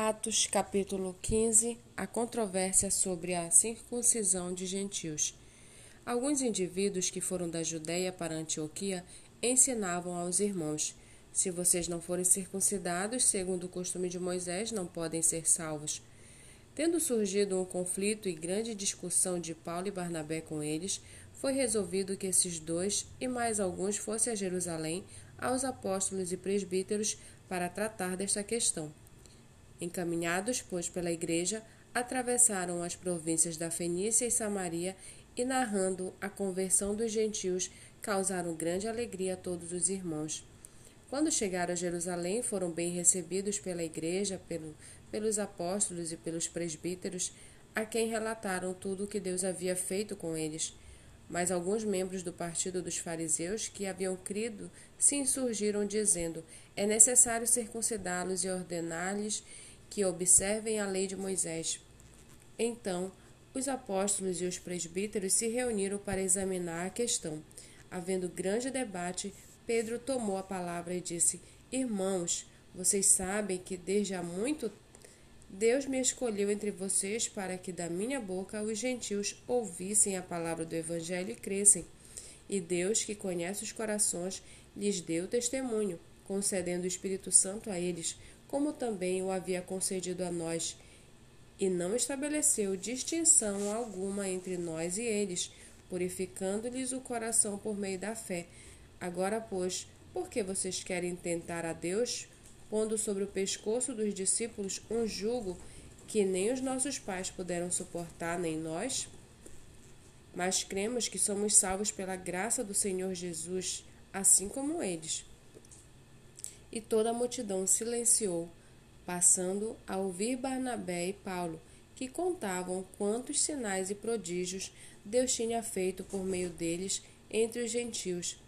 Atos, capítulo 15 A controvérsia sobre a circuncisão de gentios. Alguns indivíduos que foram da Judéia para Antioquia ensinavam aos irmãos: Se vocês não forem circuncidados, segundo o costume de Moisés, não podem ser salvos. Tendo surgido um conflito e grande discussão de Paulo e Barnabé com eles, foi resolvido que esses dois e mais alguns fossem a Jerusalém aos apóstolos e presbíteros para tratar desta questão. Encaminhados, pois, pela igreja, atravessaram as províncias da Fenícia e Samaria e, narrando a conversão dos gentios, causaram grande alegria a todos os irmãos. Quando chegaram a Jerusalém, foram bem recebidos pela igreja, pelo, pelos apóstolos e pelos presbíteros, a quem relataram tudo o que Deus havia feito com eles. Mas alguns membros do partido dos fariseus que haviam crido se insurgiram, dizendo: É necessário circuncidá-los e ordenar-lhes que observem a lei de Moisés. Então, os apóstolos e os presbíteros se reuniram para examinar a questão. Havendo grande debate, Pedro tomou a palavra e disse: Irmãos, vocês sabem que desde há muito Deus me escolheu entre vocês para que da minha boca os gentios ouvissem a palavra do Evangelho e crescem. E Deus, que conhece os corações, lhes deu testemunho, concedendo o Espírito Santo a eles, como também o havia concedido a nós, e não estabeleceu distinção alguma entre nós e eles, purificando-lhes o coração por meio da fé. Agora, pois, por que vocês querem tentar a Deus, pondo sobre o pescoço dos discípulos um jugo que nem os nossos pais puderam suportar, nem nós? Mas cremos que somos salvos pela graça do Senhor Jesus, assim como eles e toda a multidão silenciou, passando a ouvir Barnabé e Paulo, que contavam quantos sinais e prodígios Deus tinha feito por meio deles entre os gentios.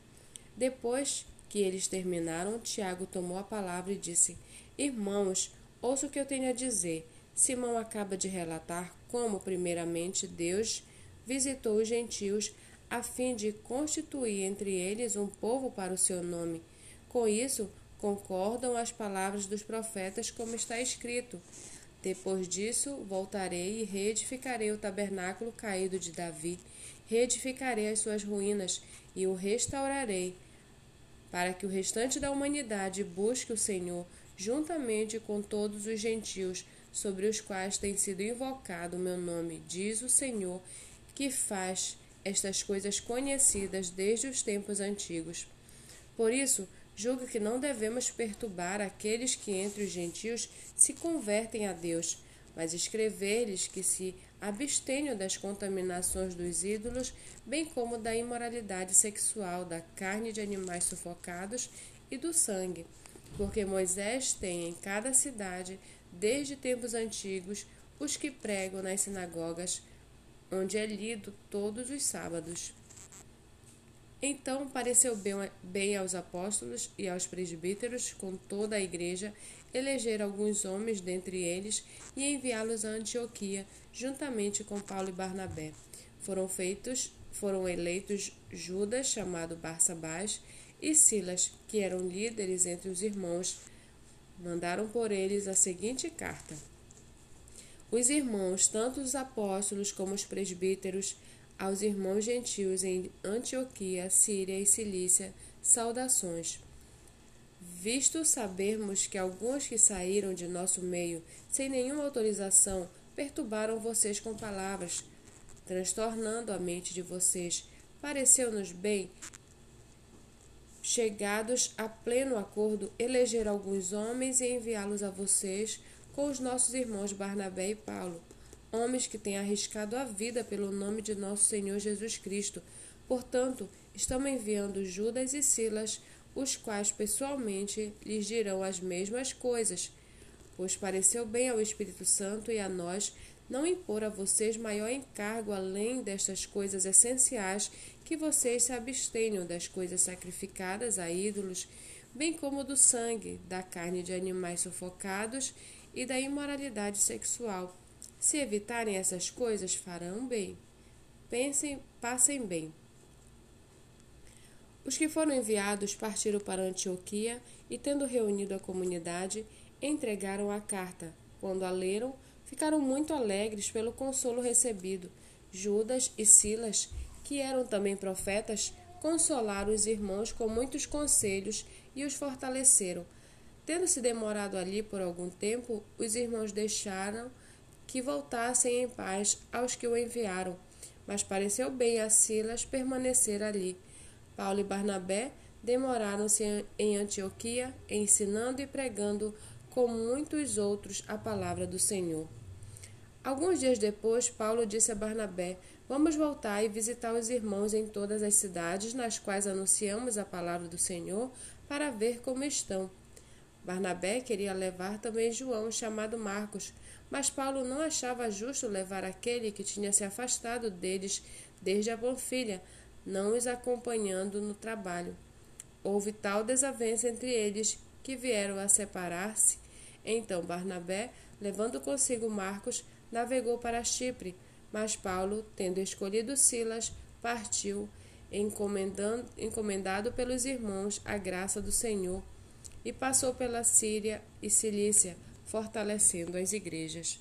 Depois que eles terminaram, Tiago tomou a palavra e disse: Irmãos, ouça o que eu tenho a dizer. Simão acaba de relatar como, primeiramente, Deus visitou os gentios a fim de constituir entre eles um povo para o seu nome. Com isso, concordam as palavras dos profetas, como está escrito: Depois disso, voltarei e reedificarei o tabernáculo caído de Davi, reedificarei as suas ruínas e o restaurarei, para que o restante da humanidade busque o Senhor, juntamente com todos os gentios sobre os quais tem sido invocado o meu nome, diz o Senhor, que faz estas coisas conhecidas desde os tempos antigos. Por isso, julga que não devemos perturbar aqueles que entre os gentios se convertem a Deus, mas escrever-lhes que se abstenham das contaminações dos ídolos, bem como da imoralidade sexual, da carne de animais sufocados e do sangue, porque Moisés tem em cada cidade, desde tempos antigos, os que pregam nas sinagogas, onde é lido todos os sábados. Então pareceu bem aos apóstolos e aos presbíteros, com toda a igreja, eleger alguns homens dentre eles e enviá-los a Antioquia, juntamente com Paulo e Barnabé. Foram feitos, foram eleitos Judas, chamado Barsabás, e Silas, que eram líderes entre os irmãos. Mandaram por eles a seguinte carta: Os irmãos, tanto os apóstolos como os presbíteros, aos irmãos gentios em Antioquia, Síria e Cilícia, saudações. Visto sabermos que alguns que saíram de nosso meio sem nenhuma autorização perturbaram vocês com palavras, transtornando a mente de vocês, pareceu-nos bem, chegados a pleno acordo, eleger alguns homens e enviá-los a vocês com os nossos irmãos Barnabé e Paulo homens que têm arriscado a vida pelo nome de nosso Senhor Jesus Cristo. Portanto, estamos enviando Judas e Silas, os quais pessoalmente lhes dirão as mesmas coisas, pois pareceu bem ao Espírito Santo e a nós não impor a vocês maior encargo além destas coisas essenciais que vocês se abstenham das coisas sacrificadas a ídolos, bem como do sangue, da carne de animais sufocados e da imoralidade sexual se evitarem essas coisas, farão bem. Pensem, passem bem. Os que foram enviados partiram para Antioquia e, tendo reunido a comunidade, entregaram a carta, quando a leram, ficaram muito alegres pelo consolo recebido. Judas e Silas, que eram também profetas, consolaram os irmãos com muitos conselhos e os fortaleceram. Tendo-se demorado ali por algum tempo, os irmãos deixaram que voltassem em paz aos que o enviaram, mas pareceu bem a Silas permanecer ali. Paulo e Barnabé demoraram-se em Antioquia, ensinando e pregando com muitos outros a palavra do Senhor. Alguns dias depois, Paulo disse a Barnabé: Vamos voltar e visitar os irmãos em todas as cidades nas quais anunciamos a palavra do Senhor, para ver como estão. Barnabé queria levar também João, chamado Marcos, mas Paulo não achava justo levar aquele que tinha se afastado deles desde a Bonfilha, não os acompanhando no trabalho. Houve tal desavença entre eles que vieram a separar-se. Então Barnabé, levando consigo Marcos, navegou para Chipre, mas Paulo, tendo escolhido Silas, partiu, encomendado pelos irmãos a graça do Senhor, e passou pela Síria e Cilícia, fortalecendo as igrejas.